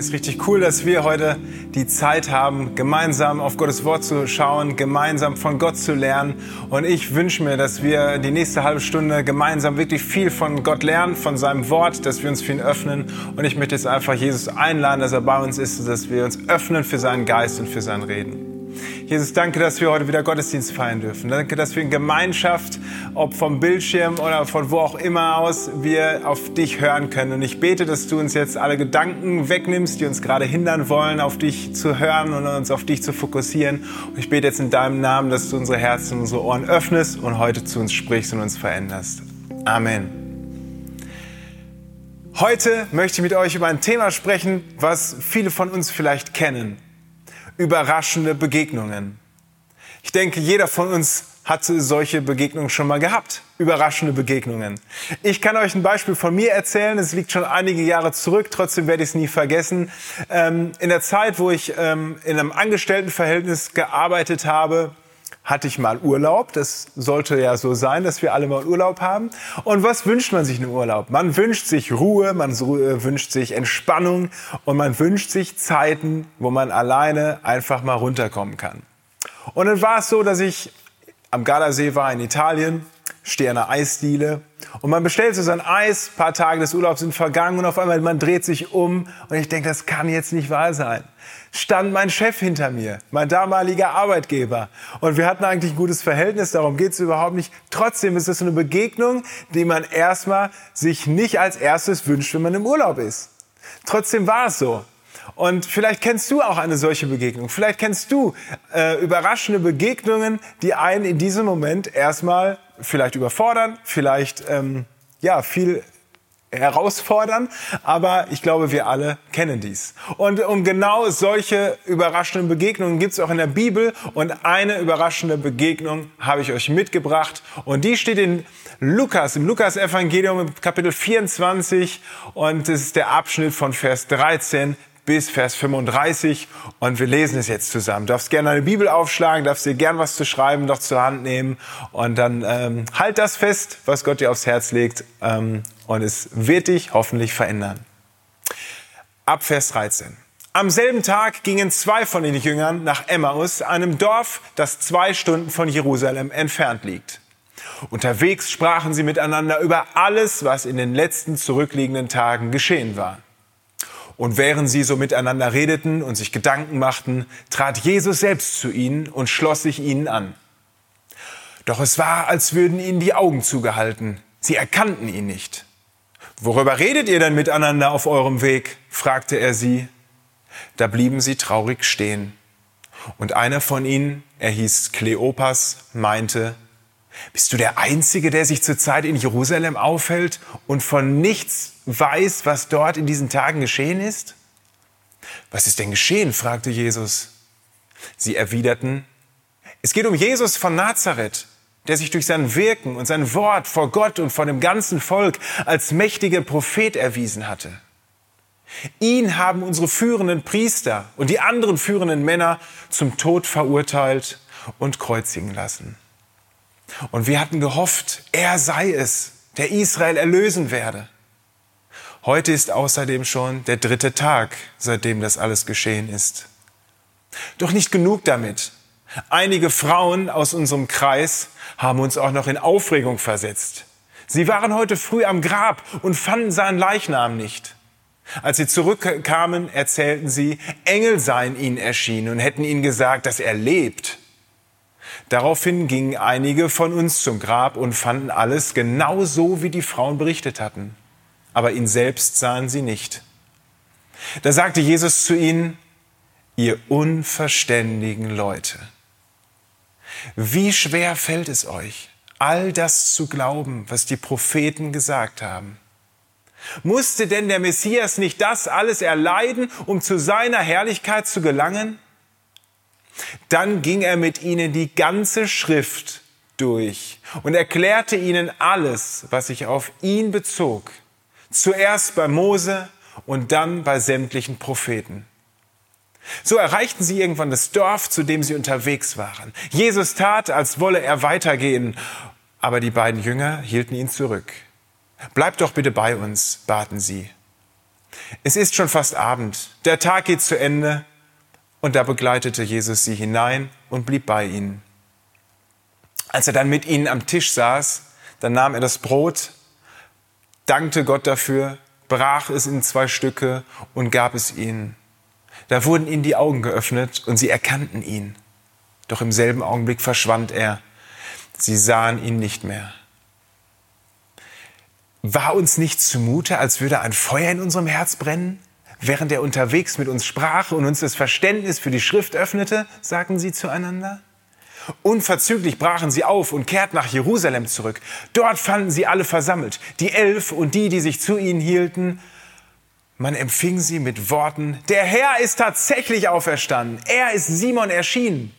Ist richtig cool, dass wir heute die Zeit haben, gemeinsam auf Gottes Wort zu schauen, gemeinsam von Gott zu lernen. Und ich wünsche mir, dass wir die nächste halbe Stunde gemeinsam wirklich viel von Gott lernen, von seinem Wort, dass wir uns für ihn öffnen. Und ich möchte jetzt einfach Jesus einladen, dass er bei uns ist, dass wir uns öffnen für seinen Geist und für sein Reden. Jesus, danke, dass wir heute wieder Gottesdienst feiern dürfen. Danke, dass wir in Gemeinschaft, ob vom Bildschirm oder von wo auch immer aus, wir auf dich hören können. Und ich bete, dass du uns jetzt alle Gedanken wegnimmst, die uns gerade hindern wollen, auf dich zu hören und uns auf dich zu fokussieren. Und ich bete jetzt in deinem Namen, dass du unsere Herzen und unsere Ohren öffnest und heute zu uns sprichst und uns veränderst. Amen. Heute möchte ich mit euch über ein Thema sprechen, was viele von uns vielleicht kennen überraschende Begegnungen. Ich denke, jeder von uns hatte solche Begegnungen schon mal gehabt. Überraschende Begegnungen. Ich kann euch ein Beispiel von mir erzählen. Es liegt schon einige Jahre zurück. Trotzdem werde ich es nie vergessen. Ähm, in der Zeit, wo ich ähm, in einem Angestelltenverhältnis gearbeitet habe, hatte ich mal Urlaub. Das sollte ja so sein, dass wir alle mal Urlaub haben. Und was wünscht man sich einem Urlaub? Man wünscht sich Ruhe, man äh, wünscht sich Entspannung und man wünscht sich Zeiten, wo man alleine einfach mal runterkommen kann. Und dann war es so, dass ich am Gardasee war in Italien, stehe an einer Eisdiele und man bestellt so sein Eis, paar Tage des Urlaubs sind vergangen und auf einmal man dreht sich um und ich denke, das kann jetzt nicht wahr sein stand mein Chef hinter mir, mein damaliger Arbeitgeber. Und wir hatten eigentlich ein gutes Verhältnis, darum geht es überhaupt nicht. Trotzdem ist es eine Begegnung, die man erstmal sich nicht als erstes wünscht, wenn man im Urlaub ist. Trotzdem war es so. Und vielleicht kennst du auch eine solche Begegnung. Vielleicht kennst du äh, überraschende Begegnungen, die einen in diesem Moment erstmal vielleicht überfordern, vielleicht ähm, ja viel herausfordern, aber ich glaube, wir alle kennen dies. Und um genau solche überraschenden Begegnungen gibt es auch in der Bibel. Und eine überraschende Begegnung habe ich euch mitgebracht. Und die steht in Lukas, im Lukas-Evangelium Kapitel 24 und es ist der Abschnitt von Vers 13 bis Vers 35 und wir lesen es jetzt zusammen. Du darfst gerne eine Bibel aufschlagen, darfst dir gern was zu schreiben noch zur Hand nehmen und dann ähm, halt das fest, was Gott dir aufs Herz legt ähm, und es wird dich hoffentlich verändern. Ab Vers 13. Am selben Tag gingen zwei von den Jüngern nach Emmaus, einem Dorf, das zwei Stunden von Jerusalem entfernt liegt. Unterwegs sprachen sie miteinander über alles, was in den letzten zurückliegenden Tagen geschehen war. Und während sie so miteinander redeten und sich Gedanken machten, trat Jesus selbst zu ihnen und schloss sich ihnen an. Doch es war, als würden ihnen die Augen zugehalten. Sie erkannten ihn nicht. Worüber redet ihr denn miteinander auf eurem Weg? fragte er sie. Da blieben sie traurig stehen. Und einer von ihnen, er hieß Kleopas, meinte, bist du der Einzige, der sich zurzeit in Jerusalem aufhält und von nichts weiß, was dort in diesen Tagen geschehen ist? Was ist denn geschehen? fragte Jesus. Sie erwiderten, es geht um Jesus von Nazareth, der sich durch sein Wirken und sein Wort vor Gott und vor dem ganzen Volk als mächtiger Prophet erwiesen hatte. Ihn haben unsere führenden Priester und die anderen führenden Männer zum Tod verurteilt und kreuzigen lassen. Und wir hatten gehofft, er sei es, der Israel erlösen werde. Heute ist außerdem schon der dritte Tag, seitdem das alles geschehen ist. Doch nicht genug damit. Einige Frauen aus unserem Kreis haben uns auch noch in Aufregung versetzt. Sie waren heute früh am Grab und fanden seinen Leichnam nicht. Als sie zurückkamen, erzählten sie, Engel seien ihnen erschienen und hätten ihnen gesagt, dass er lebt. Daraufhin gingen einige von uns zum Grab und fanden alles genau so, wie die Frauen berichtet hatten. Aber ihn selbst sahen sie nicht. Da sagte Jesus zu ihnen, ihr unverständigen Leute, wie schwer fällt es euch, all das zu glauben, was die Propheten gesagt haben? Musste denn der Messias nicht das alles erleiden, um zu seiner Herrlichkeit zu gelangen? Dann ging er mit ihnen die ganze Schrift durch und erklärte ihnen alles, was sich auf ihn bezog. Zuerst bei Mose und dann bei sämtlichen Propheten. So erreichten sie irgendwann das Dorf, zu dem sie unterwegs waren. Jesus tat, als wolle er weitergehen, aber die beiden Jünger hielten ihn zurück. Bleib doch bitte bei uns, baten sie. Es ist schon fast Abend, der Tag geht zu Ende, und da begleitete Jesus sie hinein und blieb bei ihnen. Als er dann mit ihnen am Tisch saß, dann nahm er das Brot, dankte Gott dafür, brach es in zwei Stücke und gab es ihnen. Da wurden ihnen die Augen geöffnet und sie erkannten ihn. Doch im selben Augenblick verschwand er. Sie sahen ihn nicht mehr. War uns nicht zumute, als würde ein Feuer in unserem Herz brennen? Während er unterwegs mit uns sprach und uns das Verständnis für die Schrift öffnete, sagten sie zueinander. Unverzüglich brachen sie auf und kehrten nach Jerusalem zurück. Dort fanden sie alle versammelt, die Elf und die, die sich zu ihnen hielten, man empfing sie mit Worten, der Herr ist tatsächlich auferstanden. Er ist Simon erschienen.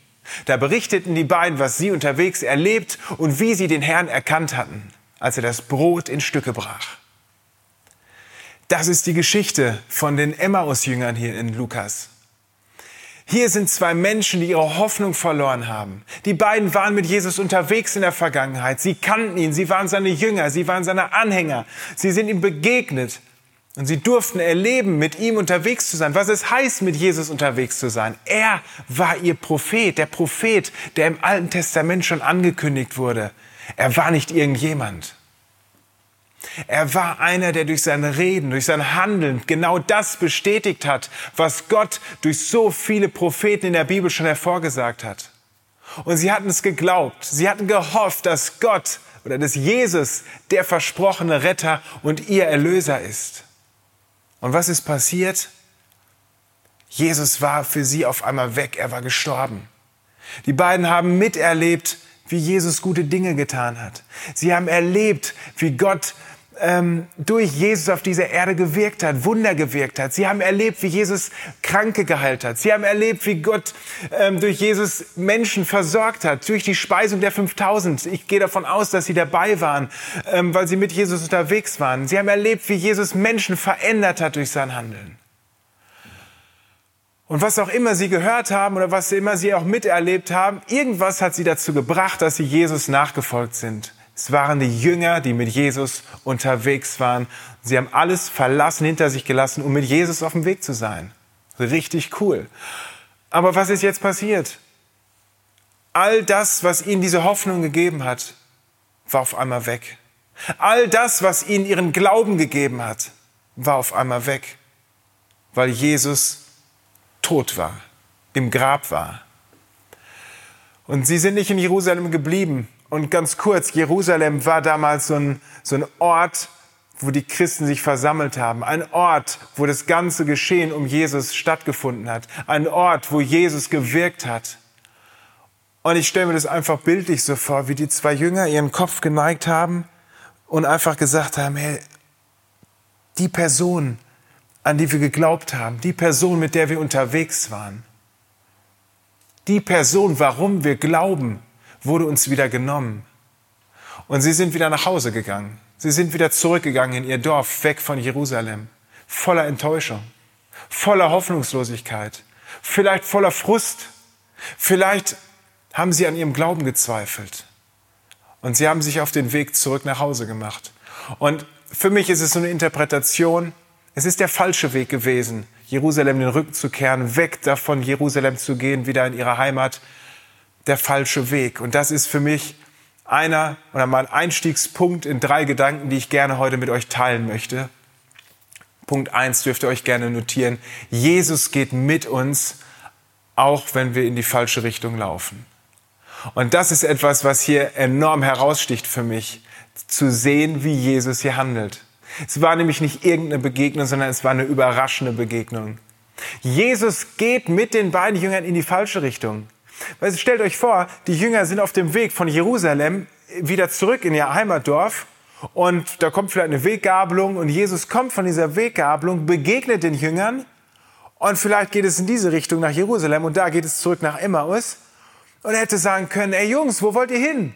Da berichteten die beiden, was sie unterwegs erlebt und wie sie den Herrn erkannt hatten, als er das Brot in Stücke brach. Das ist die Geschichte von den Emmaus-Jüngern hier in Lukas. Hier sind zwei Menschen, die ihre Hoffnung verloren haben. Die beiden waren mit Jesus unterwegs in der Vergangenheit. Sie kannten ihn, sie waren seine Jünger, sie waren seine Anhänger. Sie sind ihm begegnet. Und sie durften erleben, mit ihm unterwegs zu sein, was es heißt, mit Jesus unterwegs zu sein. Er war ihr Prophet, der Prophet, der im Alten Testament schon angekündigt wurde. Er war nicht irgendjemand. Er war einer, der durch sein Reden, durch sein Handeln genau das bestätigt hat, was Gott durch so viele Propheten in der Bibel schon hervorgesagt hat. Und sie hatten es geglaubt, sie hatten gehofft, dass Gott oder dass Jesus der versprochene Retter und ihr Erlöser ist. Und was ist passiert? Jesus war für sie auf einmal weg, er war gestorben. Die beiden haben miterlebt, wie Jesus gute Dinge getan hat. Sie haben erlebt, wie Gott ähm, durch Jesus auf dieser Erde gewirkt hat, Wunder gewirkt hat. Sie haben erlebt, wie Jesus Kranke geheilt hat. Sie haben erlebt, wie Gott ähm, durch Jesus Menschen versorgt hat, durch die Speisung der 5000. Ich gehe davon aus, dass sie dabei waren, ähm, weil sie mit Jesus unterwegs waren. Sie haben erlebt, wie Jesus Menschen verändert hat durch sein Handeln. Und was auch immer sie gehört haben oder was immer sie auch miterlebt haben, irgendwas hat sie dazu gebracht, dass sie Jesus nachgefolgt sind. Es waren die Jünger, die mit Jesus unterwegs waren. Sie haben alles verlassen, hinter sich gelassen, um mit Jesus auf dem Weg zu sein. Richtig cool. Aber was ist jetzt passiert? All das, was ihnen diese Hoffnung gegeben hat, war auf einmal weg. All das, was ihnen ihren Glauben gegeben hat, war auf einmal weg, weil Jesus tot war, im Grab war. Und sie sind nicht in Jerusalem geblieben, und ganz kurz, Jerusalem war damals so ein, so ein Ort, wo die Christen sich versammelt haben. Ein Ort, wo das ganze Geschehen um Jesus stattgefunden hat. Ein Ort, wo Jesus gewirkt hat. Und ich stelle mir das einfach bildlich so vor, wie die zwei Jünger ihren Kopf geneigt haben und einfach gesagt haben, hey, die Person, an die wir geglaubt haben, die Person, mit der wir unterwegs waren, die Person, warum wir glauben, wurde uns wieder genommen. Und sie sind wieder nach Hause gegangen. Sie sind wieder zurückgegangen in ihr Dorf, weg von Jerusalem, voller Enttäuschung, voller Hoffnungslosigkeit, vielleicht voller Frust. Vielleicht haben sie an ihrem Glauben gezweifelt. Und sie haben sich auf den Weg zurück nach Hause gemacht. Und für mich ist es so eine Interpretation, es ist der falsche Weg gewesen, Jerusalem den Rücken zu kehren, weg davon, Jerusalem zu gehen, wieder in ihre Heimat, der falsche Weg. Und das ist für mich einer oder mein Einstiegspunkt in drei Gedanken, die ich gerne heute mit euch teilen möchte. Punkt eins dürft ihr euch gerne notieren. Jesus geht mit uns, auch wenn wir in die falsche Richtung laufen. Und das ist etwas, was hier enorm heraussticht für mich, zu sehen, wie Jesus hier handelt. Es war nämlich nicht irgendeine Begegnung, sondern es war eine überraschende Begegnung. Jesus geht mit den beiden Jüngern in die falsche Richtung. Weil stellt euch vor, die Jünger sind auf dem Weg von Jerusalem wieder zurück in ihr Heimatdorf und da kommt vielleicht eine Weggabelung und Jesus kommt von dieser Weggabelung, begegnet den Jüngern und vielleicht geht es in diese Richtung nach Jerusalem und da geht es zurück nach Emmaus und er hätte sagen können, ey Jungs, wo wollt ihr hin?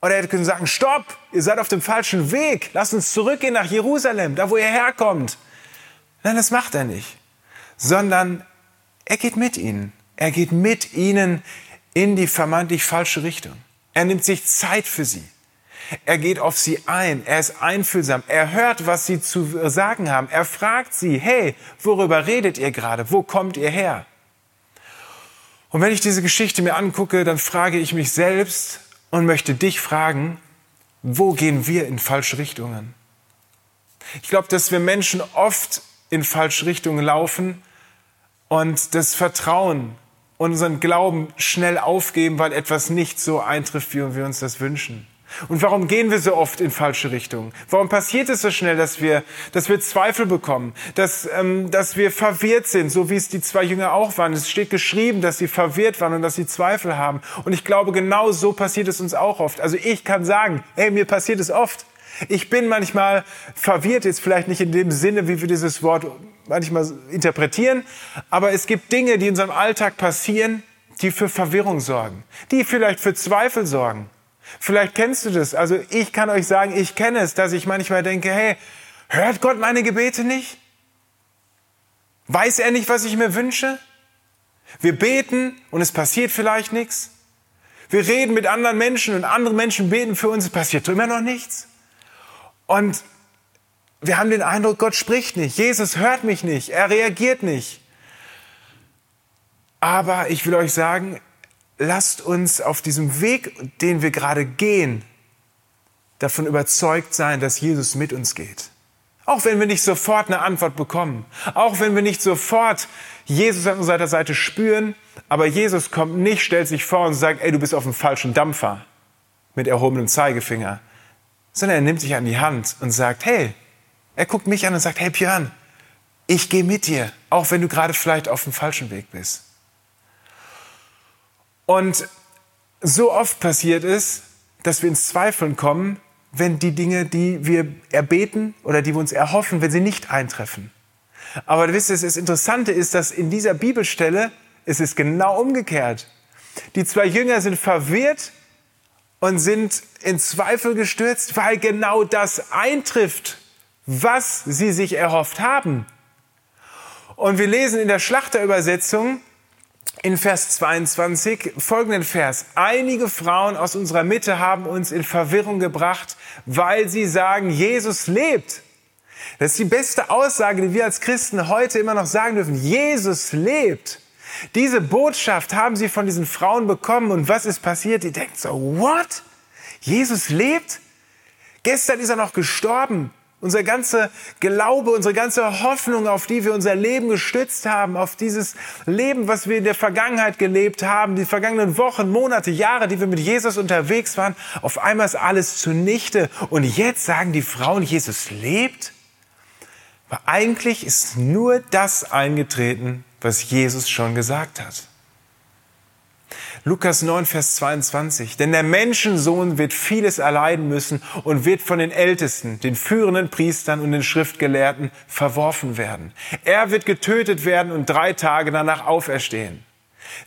Oder er hätte können sagen, stopp, ihr seid auf dem falschen Weg, lasst uns zurückgehen nach Jerusalem, da wo ihr herkommt. Nein, das macht er nicht, sondern er geht mit ihnen. Er geht mit ihnen in die vermeintlich falsche Richtung. Er nimmt sich Zeit für sie. Er geht auf sie ein. Er ist einfühlsam. Er hört, was sie zu sagen haben. Er fragt sie, hey, worüber redet ihr gerade? Wo kommt ihr her? Und wenn ich diese Geschichte mir angucke, dann frage ich mich selbst und möchte dich fragen, wo gehen wir in falsche Richtungen? Ich glaube, dass wir Menschen oft in falsche Richtungen laufen und das Vertrauen unseren Glauben schnell aufgeben, weil etwas nicht so eintrifft, wie wir uns das wünschen. Und warum gehen wir so oft in falsche Richtungen? Warum passiert es so schnell, dass wir, dass wir Zweifel bekommen, dass, ähm, dass wir verwirrt sind, so wie es die zwei Jünger auch waren? Es steht geschrieben, dass sie verwirrt waren und dass sie Zweifel haben. Und ich glaube, genau so passiert es uns auch oft. Also ich kann sagen, hey, mir passiert es oft. Ich bin manchmal verwirrt, jetzt vielleicht nicht in dem Sinne, wie wir dieses Wort manchmal interpretieren, aber es gibt Dinge, die in unserem Alltag passieren, die für Verwirrung sorgen, die vielleicht für Zweifel sorgen. Vielleicht kennst du das. Also ich kann euch sagen, ich kenne es, dass ich manchmal denke, hey, hört Gott meine Gebete nicht? Weiß er nicht, was ich mir wünsche? Wir beten und es passiert vielleicht nichts. Wir reden mit anderen Menschen und andere Menschen beten für uns, es passiert immer noch nichts. Und wir haben den Eindruck, Gott spricht nicht, Jesus hört mich nicht, er reagiert nicht. Aber ich will euch sagen, lasst uns auf diesem Weg, den wir gerade gehen, davon überzeugt sein, dass Jesus mit uns geht. Auch wenn wir nicht sofort eine Antwort bekommen, auch wenn wir nicht sofort Jesus an unserer Seite spüren, aber Jesus kommt nicht, stellt sich vor und sagt, ey, du bist auf dem falschen Dampfer mit erhobenem Zeigefinger, sondern er nimmt sich an die Hand und sagt, hey, er guckt mich an und sagt, hey Björn, ich gehe mit dir, auch wenn du gerade vielleicht auf dem falschen Weg bist. Und so oft passiert es, dass wir ins Zweifeln kommen, wenn die Dinge, die wir erbeten oder die wir uns erhoffen, wenn sie nicht eintreffen. Aber wisst ihr, das Interessante ist, dass in dieser Bibelstelle es ist genau umgekehrt. Die zwei Jünger sind verwirrt und sind in Zweifel gestürzt, weil genau das eintrifft, was sie sich erhofft haben. Und wir lesen in der Schlachterübersetzung in Vers 22 folgenden Vers. Einige Frauen aus unserer Mitte haben uns in Verwirrung gebracht, weil sie sagen, Jesus lebt. Das ist die beste Aussage, die wir als Christen heute immer noch sagen dürfen. Jesus lebt. Diese Botschaft haben sie von diesen Frauen bekommen und was ist passiert? Die denken so, what? Jesus lebt? Gestern ist er noch gestorben. Unser ganzer Glaube, unsere ganze Hoffnung, auf die wir unser Leben gestützt haben, auf dieses Leben, was wir in der Vergangenheit gelebt haben, die vergangenen Wochen, Monate, Jahre, die wir mit Jesus unterwegs waren, auf einmal ist alles zunichte. Und jetzt sagen die Frauen, Jesus lebt? Aber eigentlich ist nur das eingetreten, was Jesus schon gesagt hat. Lukas 9, Vers 22. Denn der Menschensohn wird vieles erleiden müssen und wird von den Ältesten, den führenden Priestern und den Schriftgelehrten verworfen werden. Er wird getötet werden und drei Tage danach auferstehen.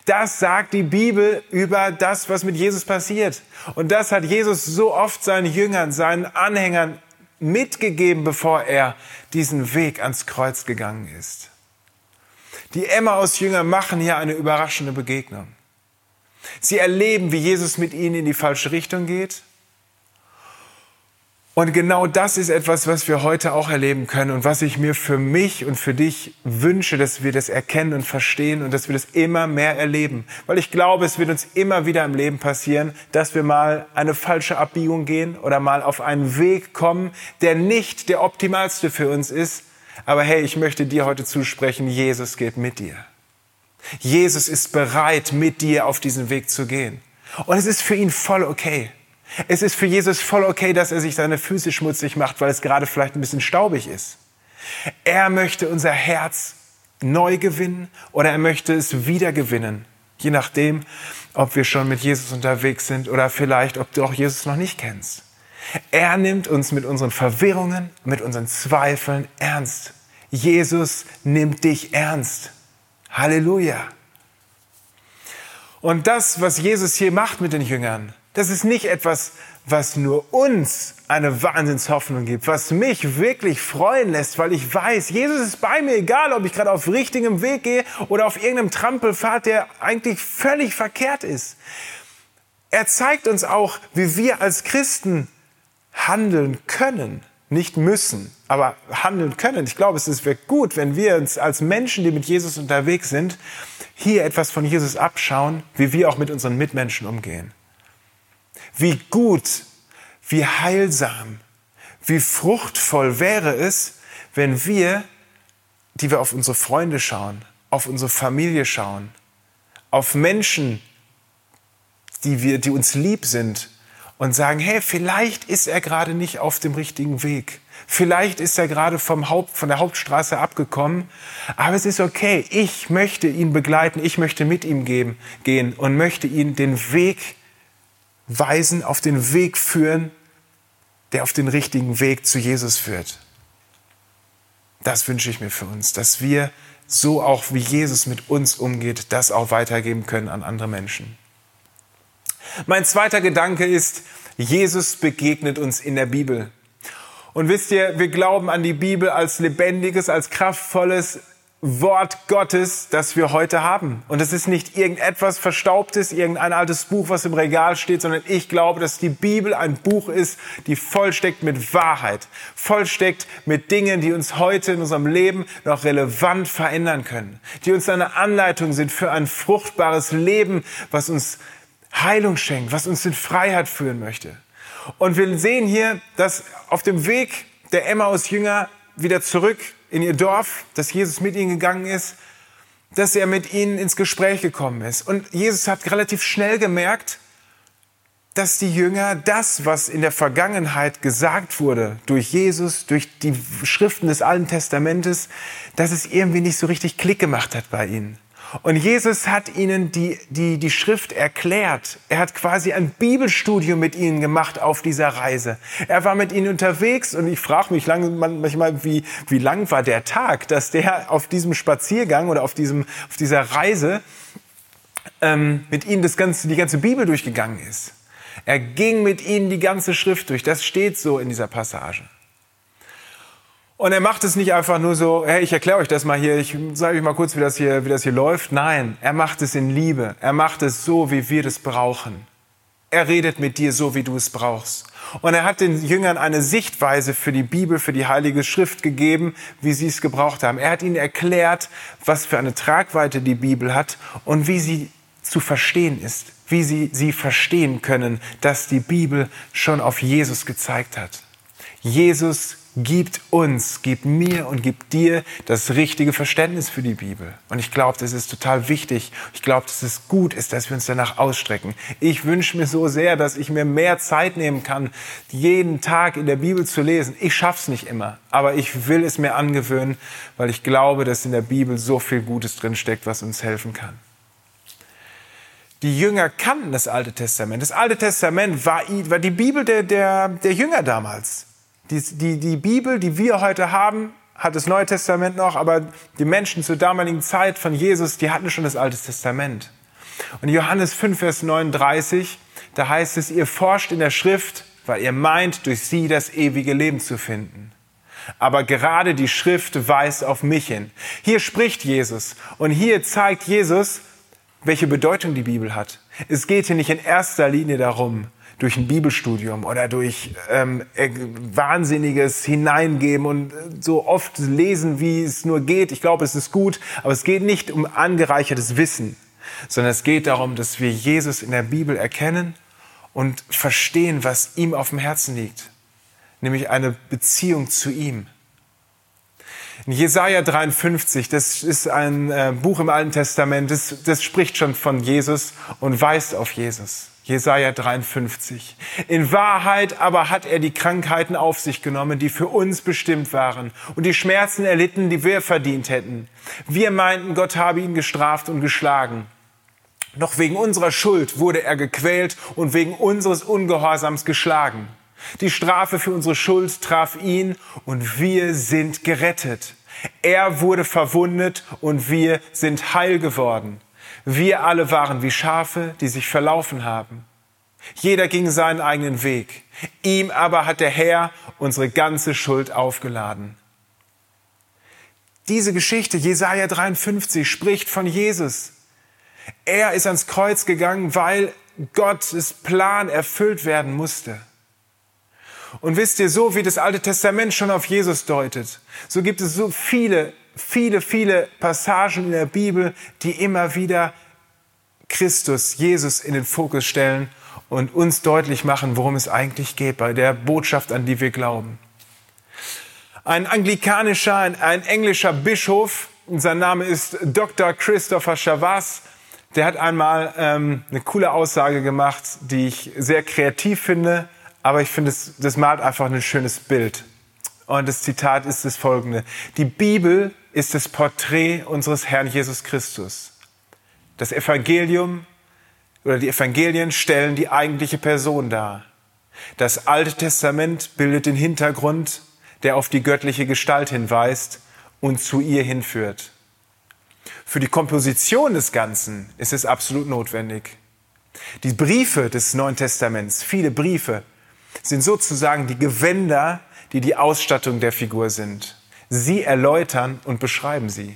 Das sagt die Bibel über das, was mit Jesus passiert. Und das hat Jesus so oft seinen Jüngern, seinen Anhängern mitgegeben, bevor er diesen Weg ans Kreuz gegangen ist. Die Emmaus-Jünger machen hier eine überraschende Begegnung. Sie erleben, wie Jesus mit ihnen in die falsche Richtung geht. Und genau das ist etwas, was wir heute auch erleben können und was ich mir für mich und für dich wünsche, dass wir das erkennen und verstehen und dass wir das immer mehr erleben. Weil ich glaube, es wird uns immer wieder im Leben passieren, dass wir mal eine falsche Abbiegung gehen oder mal auf einen Weg kommen, der nicht der optimalste für uns ist. Aber hey, ich möchte dir heute zusprechen, Jesus geht mit dir. Jesus ist bereit, mit dir auf diesen Weg zu gehen. Und es ist für ihn voll okay. Es ist für Jesus voll okay, dass er sich seine Füße schmutzig macht, weil es gerade vielleicht ein bisschen staubig ist. Er möchte unser Herz neu gewinnen oder er möchte es wieder gewinnen. Je nachdem, ob wir schon mit Jesus unterwegs sind oder vielleicht, ob du auch Jesus noch nicht kennst. Er nimmt uns mit unseren Verwirrungen, mit unseren Zweifeln ernst. Jesus nimmt dich ernst. Halleluja. Und das, was Jesus hier macht mit den Jüngern, das ist nicht etwas, was nur uns eine Wahnsinnshoffnung gibt, was mich wirklich freuen lässt, weil ich weiß, Jesus ist bei mir, egal ob ich gerade auf richtigem Weg gehe oder auf irgendeinem Trampelpfad, der eigentlich völlig verkehrt ist. Er zeigt uns auch, wie wir als Christen handeln können, nicht müssen, aber handeln können. Ich glaube, es ist gut, wenn wir uns als Menschen, die mit Jesus unterwegs sind, hier etwas von Jesus abschauen, wie wir auch mit unseren Mitmenschen umgehen. Wie gut, wie heilsam, wie fruchtvoll wäre es, wenn wir, die wir auf unsere Freunde schauen, auf unsere Familie schauen, auf Menschen, die, wir, die uns lieb sind und sagen, hey, vielleicht ist er gerade nicht auf dem richtigen Weg. Vielleicht ist er gerade vom Haupt, von der Hauptstraße abgekommen, aber es ist okay. Ich möchte ihn begleiten, ich möchte mit ihm geben, gehen und möchte ihn den Weg weisen, auf den Weg führen, der auf den richtigen Weg zu Jesus führt. Das wünsche ich mir für uns, dass wir so auch wie Jesus mit uns umgeht, das auch weitergeben können an andere Menschen. Mein zweiter Gedanke ist, Jesus begegnet uns in der Bibel. Und wisst ihr, wir glauben an die Bibel als lebendiges, als kraftvolles, Wort Gottes, das wir heute haben. Und es ist nicht irgendetwas Verstaubtes, irgendein altes Buch, was im Regal steht, sondern ich glaube, dass die Bibel ein Buch ist, die vollsteckt mit Wahrheit, vollsteckt mit Dingen, die uns heute in unserem Leben noch relevant verändern können, die uns eine Anleitung sind für ein fruchtbares Leben, was uns Heilung schenkt, was uns in Freiheit führen möchte. Und wir sehen hier, dass auf dem Weg der Emmaus-Jünger wieder zurück in ihr Dorf, dass Jesus mit ihnen gegangen ist, dass er mit ihnen ins Gespräch gekommen ist. Und Jesus hat relativ schnell gemerkt, dass die Jünger das, was in der Vergangenheit gesagt wurde durch Jesus, durch die Schriften des Alten Testamentes, dass es irgendwie nicht so richtig Klick gemacht hat bei ihnen. Und Jesus hat ihnen die, die, die Schrift erklärt. Er hat quasi ein Bibelstudium mit ihnen gemacht auf dieser Reise. Er war mit ihnen unterwegs und ich frage mich lang, manchmal, wie, wie lang war der Tag, dass der auf diesem Spaziergang oder auf, diesem, auf dieser Reise ähm, mit ihnen das ganze, die ganze Bibel durchgegangen ist. Er ging mit ihnen die ganze Schrift durch. Das steht so in dieser Passage. Und er macht es nicht einfach nur so, hey, ich erkläre euch das mal hier, ich sage euch mal kurz, wie das, hier, wie das hier läuft. Nein, er macht es in Liebe. Er macht es so, wie wir das brauchen. Er redet mit dir so, wie du es brauchst. Und er hat den Jüngern eine Sichtweise für die Bibel, für die Heilige Schrift gegeben, wie sie es gebraucht haben. Er hat ihnen erklärt, was für eine Tragweite die Bibel hat und wie sie zu verstehen ist, wie sie sie verstehen können, dass die Bibel schon auf Jesus gezeigt hat. Jesus gibt uns, gibt mir und gibt dir das richtige Verständnis für die Bibel. Und ich glaube, das ist total wichtig. Ich glaube, dass es gut ist, dass wir uns danach ausstrecken. Ich wünsche mir so sehr, dass ich mir mehr Zeit nehmen kann, jeden Tag in der Bibel zu lesen. Ich schaff's nicht immer, aber ich will es mir angewöhnen, weil ich glaube, dass in der Bibel so viel Gutes drinsteckt, was uns helfen kann. Die Jünger kannten das Alte Testament. Das Alte Testament war, die Bibel der, der, der Jünger damals. Die, die, die Bibel, die wir heute haben, hat das Neue Testament noch, aber die Menschen zur damaligen Zeit von Jesus, die hatten schon das Alte Testament. Und Johannes 5, Vers 39, da heißt es, ihr forscht in der Schrift, weil ihr meint, durch sie das ewige Leben zu finden. Aber gerade die Schrift weist auf mich hin. Hier spricht Jesus und hier zeigt Jesus, welche Bedeutung die Bibel hat. Es geht hier nicht in erster Linie darum, durch ein Bibelstudium oder durch ähm, äh, wahnsinniges Hineingeben und so oft lesen, wie es nur geht. Ich glaube, es ist gut, aber es geht nicht um angereichertes Wissen, sondern es geht darum, dass wir Jesus in der Bibel erkennen und verstehen, was ihm auf dem Herzen liegt, nämlich eine Beziehung zu ihm. In Jesaja 53, das ist ein äh, Buch im Alten Testament, das, das spricht schon von Jesus und weist auf Jesus. Jesaja 53. In Wahrheit aber hat er die Krankheiten auf sich genommen, die für uns bestimmt waren und die Schmerzen erlitten, die wir verdient hätten. Wir meinten, Gott habe ihn gestraft und geschlagen. Doch wegen unserer Schuld wurde er gequält und wegen unseres Ungehorsams geschlagen. Die Strafe für unsere Schuld traf ihn und wir sind gerettet. Er wurde verwundet und wir sind heil geworden. Wir alle waren wie Schafe, die sich verlaufen haben. Jeder ging seinen eigenen Weg. Ihm aber hat der Herr unsere ganze Schuld aufgeladen. Diese Geschichte, Jesaja 53, spricht von Jesus. Er ist ans Kreuz gegangen, weil Gottes Plan erfüllt werden musste. Und wisst ihr, so wie das Alte Testament schon auf Jesus deutet, so gibt es so viele, viele, viele Passagen in der Bibel, die immer wieder Christus, Jesus in den Fokus stellen und uns deutlich machen, worum es eigentlich geht bei der Botschaft, an die wir glauben. Ein anglikanischer, ein, ein englischer Bischof, sein Name ist Dr. Christopher Chavas, der hat einmal ähm, eine coole Aussage gemacht, die ich sehr kreativ finde, aber ich finde, das, das malt einfach ein schönes Bild. Und das Zitat ist das folgende. Die Bibel ist das Porträt unseres Herrn Jesus Christus. Das Evangelium oder die Evangelien stellen die eigentliche Person dar. Das Alte Testament bildet den Hintergrund, der auf die göttliche Gestalt hinweist und zu ihr hinführt. Für die Komposition des Ganzen ist es absolut notwendig. Die Briefe des Neuen Testaments, viele Briefe, sind sozusagen die Gewänder, die die Ausstattung der Figur sind. Sie erläutern und beschreiben sie.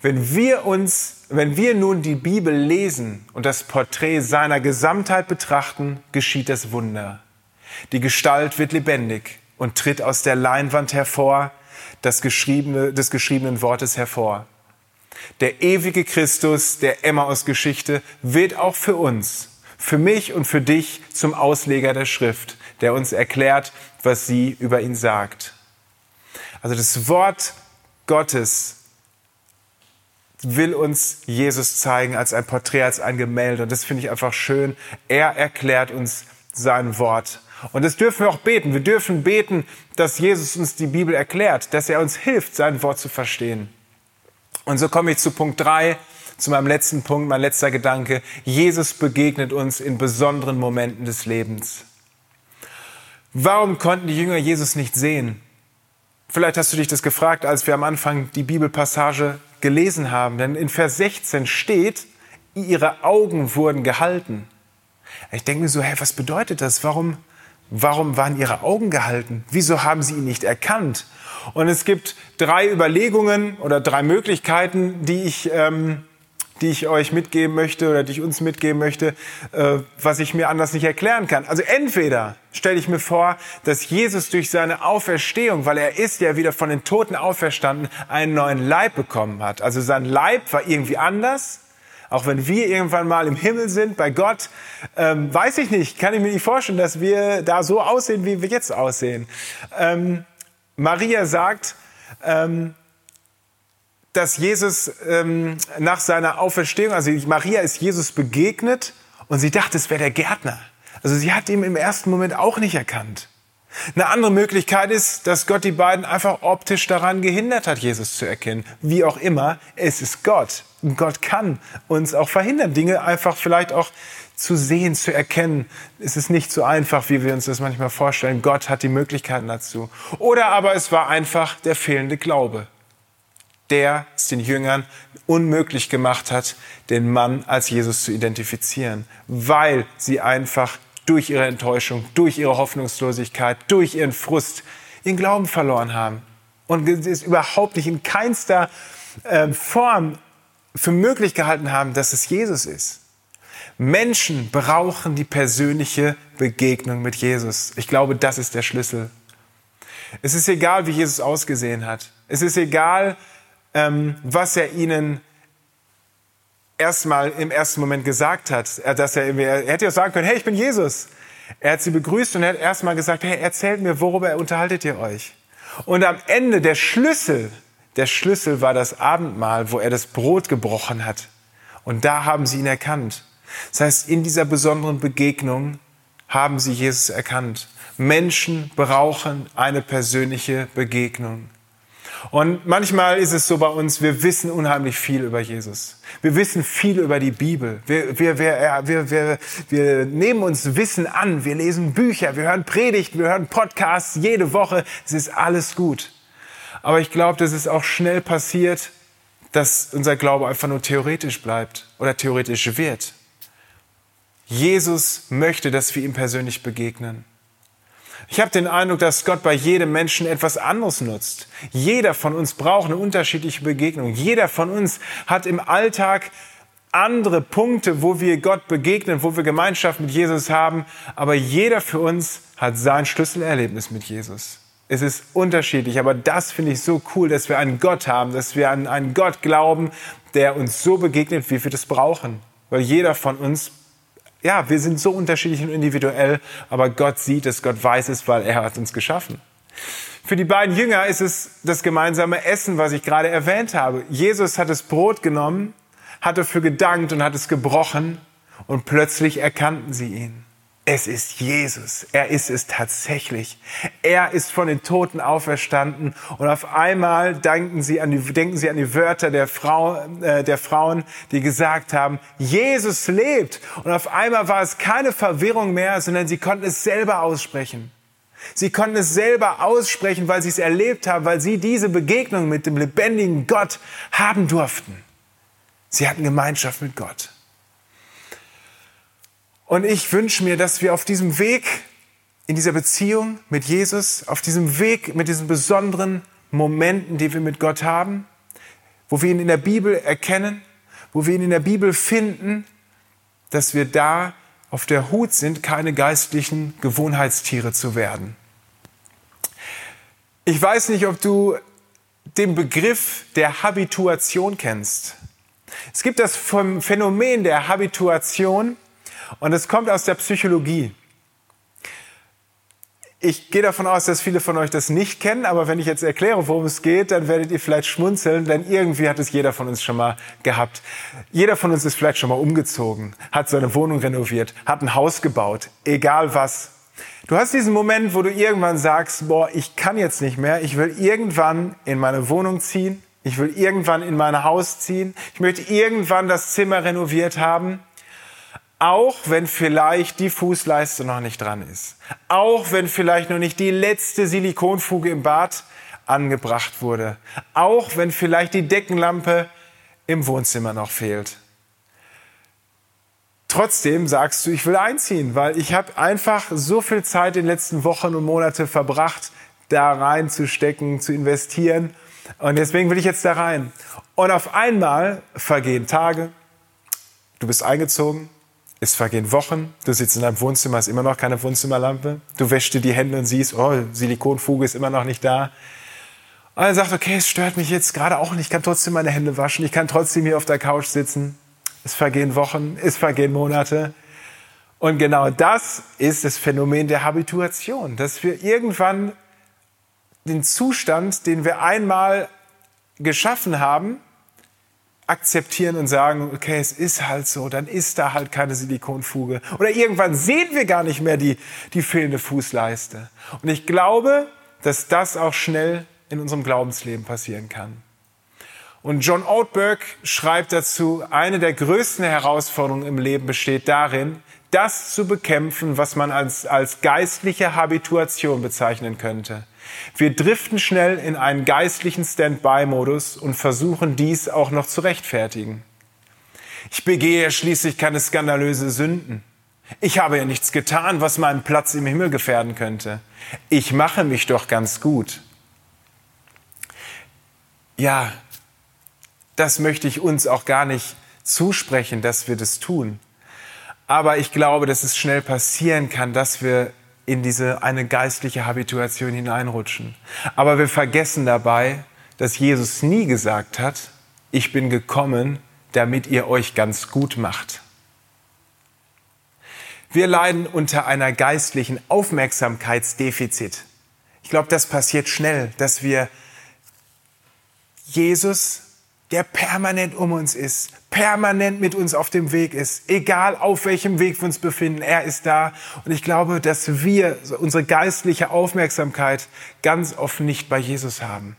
Wenn wir uns, wenn wir nun die Bibel lesen und das Porträt seiner Gesamtheit betrachten, geschieht das Wunder. Die Gestalt wird lebendig und tritt aus der Leinwand hervor, das geschriebene, des geschriebenen Wortes hervor. Der ewige Christus der Emmaus-Geschichte wird auch für uns, für mich und für dich zum Ausleger der Schrift, der uns erklärt, was sie über ihn sagt. Also das Wort Gottes will uns Jesus zeigen als ein Porträt, als ein Gemälde. Und das finde ich einfach schön. Er erklärt uns sein Wort. Und das dürfen wir auch beten. Wir dürfen beten, dass Jesus uns die Bibel erklärt, dass er uns hilft, sein Wort zu verstehen. Und so komme ich zu Punkt drei, zu meinem letzten Punkt, mein letzter Gedanke. Jesus begegnet uns in besonderen Momenten des Lebens. Warum konnten die Jünger Jesus nicht sehen? Vielleicht hast du dich das gefragt, als wir am Anfang die Bibelpassage gelesen haben. Denn in Vers 16 steht, ihre Augen wurden gehalten. Ich denke mir so, hä, was bedeutet das? Warum, warum waren ihre Augen gehalten? Wieso haben sie ihn nicht erkannt? Und es gibt drei Überlegungen oder drei Möglichkeiten, die ich ähm, die ich euch mitgeben möchte oder die ich uns mitgeben möchte, äh, was ich mir anders nicht erklären kann. Also entweder stelle ich mir vor, dass Jesus durch seine Auferstehung, weil er ist ja wieder von den Toten auferstanden, einen neuen Leib bekommen hat. Also sein Leib war irgendwie anders. Auch wenn wir irgendwann mal im Himmel sind, bei Gott, ähm, weiß ich nicht, kann ich mir nicht vorstellen, dass wir da so aussehen, wie wir jetzt aussehen. Ähm, Maria sagt, ähm, dass Jesus ähm, nach seiner Auferstehung, also Maria ist Jesus begegnet und sie dachte, es wäre der Gärtner. Also sie hat ihn im ersten Moment auch nicht erkannt. Eine andere Möglichkeit ist, dass Gott die beiden einfach optisch daran gehindert hat, Jesus zu erkennen. Wie auch immer, es ist Gott. Und Gott kann uns auch verhindern, Dinge einfach vielleicht auch zu sehen, zu erkennen. Es ist nicht so einfach, wie wir uns das manchmal vorstellen. Gott hat die Möglichkeiten dazu. Oder aber es war einfach der fehlende Glaube der es den Jüngern unmöglich gemacht hat, den Mann als Jesus zu identifizieren, weil sie einfach durch ihre Enttäuschung, durch ihre Hoffnungslosigkeit, durch ihren Frust ihren Glauben verloren haben und es überhaupt nicht in keinster äh, Form für möglich gehalten haben, dass es Jesus ist. Menschen brauchen die persönliche Begegnung mit Jesus. Ich glaube, das ist der Schlüssel. Es ist egal, wie Jesus ausgesehen hat. Es ist egal, ähm, was er ihnen erstmal im ersten Moment gesagt hat. Dass er, er hätte ja sagen können, hey, ich bin Jesus. Er hat sie begrüßt und er hat erstmal gesagt, hey, erzählt mir, worüber unterhaltet ihr euch? Und am Ende der Schlüssel, der Schlüssel war das Abendmahl, wo er das Brot gebrochen hat. Und da haben sie ihn erkannt. Das heißt, in dieser besonderen Begegnung haben sie Jesus erkannt. Menschen brauchen eine persönliche Begegnung. Und manchmal ist es so bei uns, wir wissen unheimlich viel über Jesus. Wir wissen viel über die Bibel. Wir, wir, wir, wir, wir, wir nehmen uns Wissen an. Wir lesen Bücher, wir hören Predigten, wir hören Podcasts jede Woche. Es ist alles gut. Aber ich glaube, dass es auch schnell passiert, dass unser Glaube einfach nur theoretisch bleibt oder theoretisch wird. Jesus möchte, dass wir ihm persönlich begegnen. Ich habe den Eindruck, dass Gott bei jedem Menschen etwas anderes nutzt. Jeder von uns braucht eine unterschiedliche Begegnung. Jeder von uns hat im Alltag andere Punkte, wo wir Gott begegnen, wo wir Gemeinschaft mit Jesus haben. Aber jeder für uns hat sein Schlüsselerlebnis mit Jesus. Es ist unterschiedlich, aber das finde ich so cool, dass wir einen Gott haben, dass wir an einen Gott glauben, der uns so begegnet, wie wir das brauchen. Weil jeder von uns ja, wir sind so unterschiedlich und individuell, aber Gott sieht es, Gott weiß es, weil er hat uns geschaffen. Für die beiden Jünger ist es das gemeinsame Essen, was ich gerade erwähnt habe. Jesus hat das Brot genommen, hat dafür gedankt und hat es gebrochen und plötzlich erkannten sie ihn. Es ist Jesus. Er ist es tatsächlich. Er ist von den Toten auferstanden. Und auf einmal denken sie an die, denken sie an die Wörter der, Frau, äh, der Frauen, die gesagt haben, Jesus lebt. Und auf einmal war es keine Verwirrung mehr, sondern sie konnten es selber aussprechen. Sie konnten es selber aussprechen, weil sie es erlebt haben, weil sie diese Begegnung mit dem lebendigen Gott haben durften. Sie hatten Gemeinschaft mit Gott. Und ich wünsche mir, dass wir auf diesem Weg, in dieser Beziehung mit Jesus, auf diesem Weg mit diesen besonderen Momenten, die wir mit Gott haben, wo wir ihn in der Bibel erkennen, wo wir ihn in der Bibel finden, dass wir da auf der Hut sind, keine geistlichen Gewohnheitstiere zu werden. Ich weiß nicht, ob du den Begriff der Habituation kennst. Es gibt das Phänomen der Habituation, und es kommt aus der Psychologie. Ich gehe davon aus, dass viele von euch das nicht kennen, aber wenn ich jetzt erkläre, worum es geht, dann werdet ihr vielleicht schmunzeln, denn irgendwie hat es jeder von uns schon mal gehabt. Jeder von uns ist vielleicht schon mal umgezogen, hat seine Wohnung renoviert, hat ein Haus gebaut, egal was. Du hast diesen Moment, wo du irgendwann sagst, boah, ich kann jetzt nicht mehr, ich will irgendwann in meine Wohnung ziehen, ich will irgendwann in mein Haus ziehen, ich möchte irgendwann das Zimmer renoviert haben auch wenn vielleicht die Fußleiste noch nicht dran ist. Auch wenn vielleicht noch nicht die letzte Silikonfuge im Bad angebracht wurde. Auch wenn vielleicht die Deckenlampe im Wohnzimmer noch fehlt. Trotzdem sagst du, ich will einziehen, weil ich habe einfach so viel Zeit in den letzten Wochen und Monate verbracht, da reinzustecken, zu investieren. Und deswegen will ich jetzt da rein. Und auf einmal vergehen Tage, du bist eingezogen, es vergehen Wochen, du sitzt in deinem Wohnzimmer, ist immer noch keine Wohnzimmerlampe. Du wäschst dir die Hände und siehst, oh, Silikonfuge ist immer noch nicht da. Und er sagt, okay, es stört mich jetzt gerade auch nicht, ich kann trotzdem meine Hände waschen, ich kann trotzdem hier auf der Couch sitzen. Es vergehen Wochen, es vergehen Monate. Und genau das ist das Phänomen der Habituation, dass wir irgendwann den Zustand, den wir einmal geschaffen haben, akzeptieren und sagen, okay, es ist halt so, dann ist da halt keine Silikonfuge. Oder irgendwann sehen wir gar nicht mehr die, die fehlende Fußleiste. Und ich glaube, dass das auch schnell in unserem Glaubensleben passieren kann. Und John Oldberg schreibt dazu, eine der größten Herausforderungen im Leben besteht darin, das zu bekämpfen, was man als, als geistliche Habituation bezeichnen könnte. Wir driften schnell in einen geistlichen Standby-Modus und versuchen dies auch noch zu rechtfertigen. Ich begehe ja schließlich keine skandalöse Sünden. Ich habe ja nichts getan, was meinen Platz im Himmel gefährden könnte. Ich mache mich doch ganz gut. Ja, das möchte ich uns auch gar nicht zusprechen, dass wir das tun. Aber ich glaube, dass es schnell passieren kann, dass wir in diese eine geistliche Habituation hineinrutschen. Aber wir vergessen dabei, dass Jesus nie gesagt hat, ich bin gekommen, damit ihr euch ganz gut macht. Wir leiden unter einer geistlichen Aufmerksamkeitsdefizit. Ich glaube, das passiert schnell, dass wir Jesus der permanent um uns ist, permanent mit uns auf dem Weg ist, egal auf welchem Weg wir uns befinden, er ist da. Und ich glaube, dass wir unsere geistliche Aufmerksamkeit ganz oft nicht bei Jesus haben.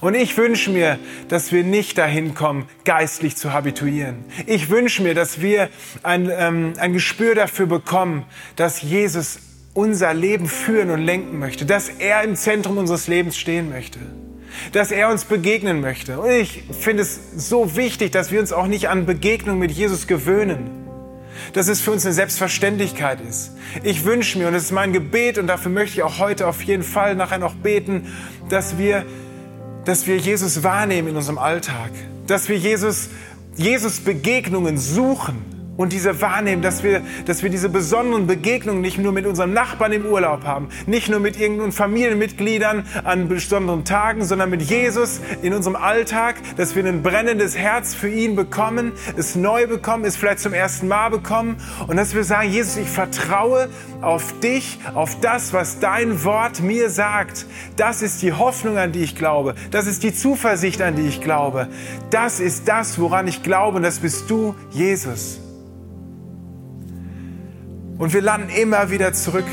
Und ich wünsche mir, dass wir nicht dahin kommen, geistlich zu habituieren. Ich wünsche mir, dass wir ein, ähm, ein Gespür dafür bekommen, dass Jesus unser Leben führen und lenken möchte, dass er im Zentrum unseres Lebens stehen möchte dass er uns begegnen möchte. Und ich finde es so wichtig, dass wir uns auch nicht an Begegnung mit Jesus gewöhnen. dass es für uns eine Selbstverständlichkeit ist. Ich wünsche mir, und es ist mein Gebet, und dafür möchte ich auch heute auf jeden Fall nachher noch beten, dass wir, dass wir Jesus wahrnehmen in unserem Alltag, dass wir Jesus, Jesus Begegnungen suchen und diese wahrnehmen, dass wir, dass wir diese besonderen Begegnungen nicht nur mit unseren Nachbarn im Urlaub haben, nicht nur mit irgendeinen Familienmitgliedern an besonderen Tagen, sondern mit Jesus in unserem Alltag, dass wir ein brennendes Herz für ihn bekommen, es neu bekommen, es vielleicht zum ersten Mal bekommen und dass wir sagen, Jesus, ich vertraue auf dich, auf das, was dein Wort mir sagt. Das ist die Hoffnung, an die ich glaube. Das ist die Zuversicht, an die ich glaube. Das ist das, woran ich glaube und das bist du, Jesus. Und wir landen immer wieder zurück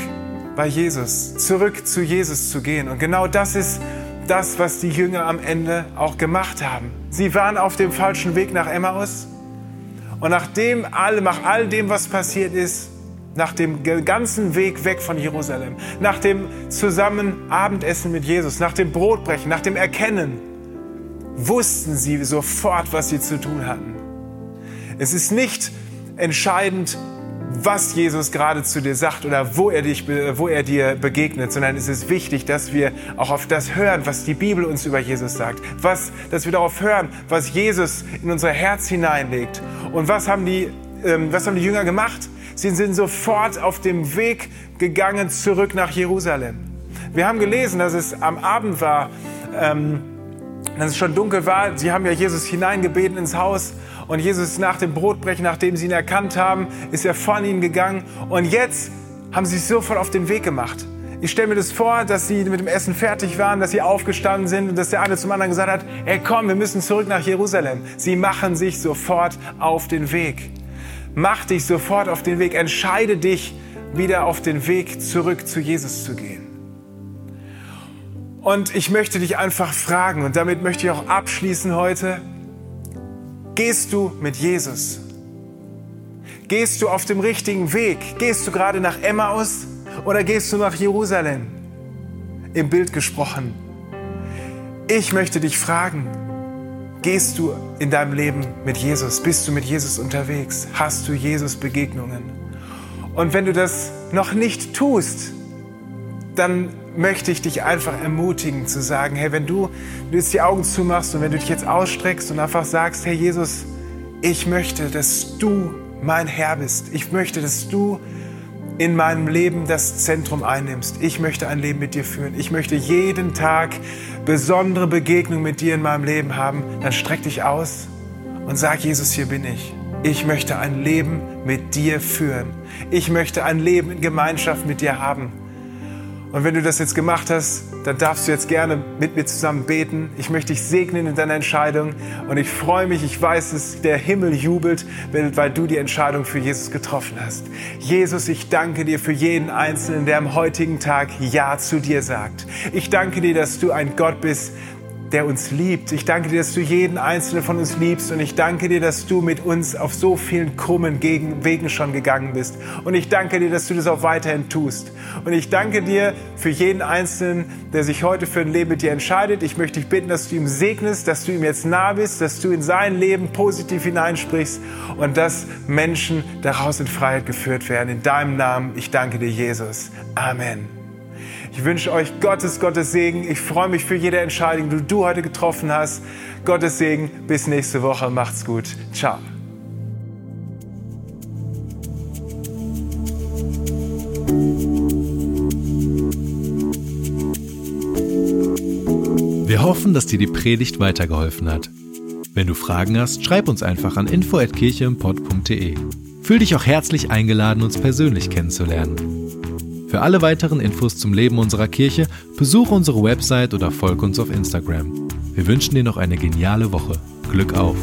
bei Jesus, zurück zu Jesus zu gehen. Und genau das ist das, was die Jünger am Ende auch gemacht haben. Sie waren auf dem falschen Weg nach Emmaus. Und nachdem all, nach all dem, was passiert ist, nach dem ganzen Weg weg von Jerusalem, nach dem zusammen Abendessen mit Jesus, nach dem Brotbrechen, nach dem Erkennen, wussten sie sofort, was sie zu tun hatten. Es ist nicht entscheidend, was Jesus gerade zu dir sagt oder wo er, dich, wo er dir begegnet, sondern es ist wichtig, dass wir auch auf das hören, was die Bibel uns über Jesus sagt. Was, dass wir darauf hören, was Jesus in unser Herz hineinlegt. Und was haben die, ähm, was haben die Jünger gemacht? Sie sind sofort auf dem Weg gegangen zurück nach Jerusalem. Wir haben gelesen, dass es am Abend war, ähm, dass es schon dunkel war. Sie haben ja Jesus hineingebeten ins Haus und Jesus nach dem Brotbrechen, nachdem sie ihn erkannt haben, ist er von ihnen gegangen. Und jetzt haben sie sich sofort auf den Weg gemacht. Ich stelle mir das vor, dass sie mit dem Essen fertig waren, dass sie aufgestanden sind und dass der eine zum anderen gesagt hat, hey komm, wir müssen zurück nach Jerusalem. Sie machen sich sofort auf den Weg. Mach dich sofort auf den Weg. Entscheide dich, wieder auf den Weg zurück zu Jesus zu gehen. Und ich möchte dich einfach fragen, und damit möchte ich auch abschließen heute, Gehst du mit Jesus? Gehst du auf dem richtigen Weg? Gehst du gerade nach Emmaus oder gehst du nach Jerusalem? Im Bild gesprochen. Ich möchte dich fragen, gehst du in deinem Leben mit Jesus? Bist du mit Jesus unterwegs? Hast du Jesus Begegnungen? Und wenn du das noch nicht tust, dann möchte ich dich einfach ermutigen zu sagen, hey, wenn du, du jetzt die Augen zumachst und wenn du dich jetzt ausstreckst und einfach sagst, hey Jesus, ich möchte, dass du mein Herr bist. Ich möchte, dass du in meinem Leben das Zentrum einnimmst. Ich möchte ein Leben mit dir führen. Ich möchte jeden Tag besondere Begegnungen mit dir in meinem Leben haben. Dann streck dich aus und sag, Jesus, hier bin ich. Ich möchte ein Leben mit dir führen. Ich möchte ein Leben in Gemeinschaft mit dir haben. Und wenn du das jetzt gemacht hast, dann darfst du jetzt gerne mit mir zusammen beten. Ich möchte dich segnen in deiner Entscheidung. Und ich freue mich, ich weiß, dass der Himmel jubelt, weil du die Entscheidung für Jesus getroffen hast. Jesus, ich danke dir für jeden Einzelnen, der am heutigen Tag Ja zu dir sagt. Ich danke dir, dass du ein Gott bist, der uns liebt. Ich danke dir, dass du jeden einzelnen von uns liebst und ich danke dir, dass du mit uns auf so vielen krummen Wegen schon gegangen bist. Und ich danke dir, dass du das auch weiterhin tust. Und ich danke dir für jeden Einzelnen, der sich heute für ein Leben mit dir entscheidet. Ich möchte dich bitten, dass du ihm segnest, dass du ihm jetzt nah bist, dass du in sein Leben positiv hineinsprichst und dass Menschen daraus in Freiheit geführt werden. In deinem Namen, ich danke dir, Jesus. Amen. Ich wünsche euch Gottes, Gottes Segen. Ich freue mich für jede Entscheidung, die du heute getroffen hast. Gottes Segen. Bis nächste Woche. Macht's gut. Ciao. Wir hoffen, dass dir die Predigt weitergeholfen hat. Wenn du Fragen hast, schreib uns einfach an info@kircheimpod.de. Fühl dich auch herzlich eingeladen, uns persönlich kennenzulernen. Für alle weiteren Infos zum Leben unserer Kirche besuche unsere Website oder folge uns auf Instagram. Wir wünschen dir noch eine geniale Woche. Glück auf!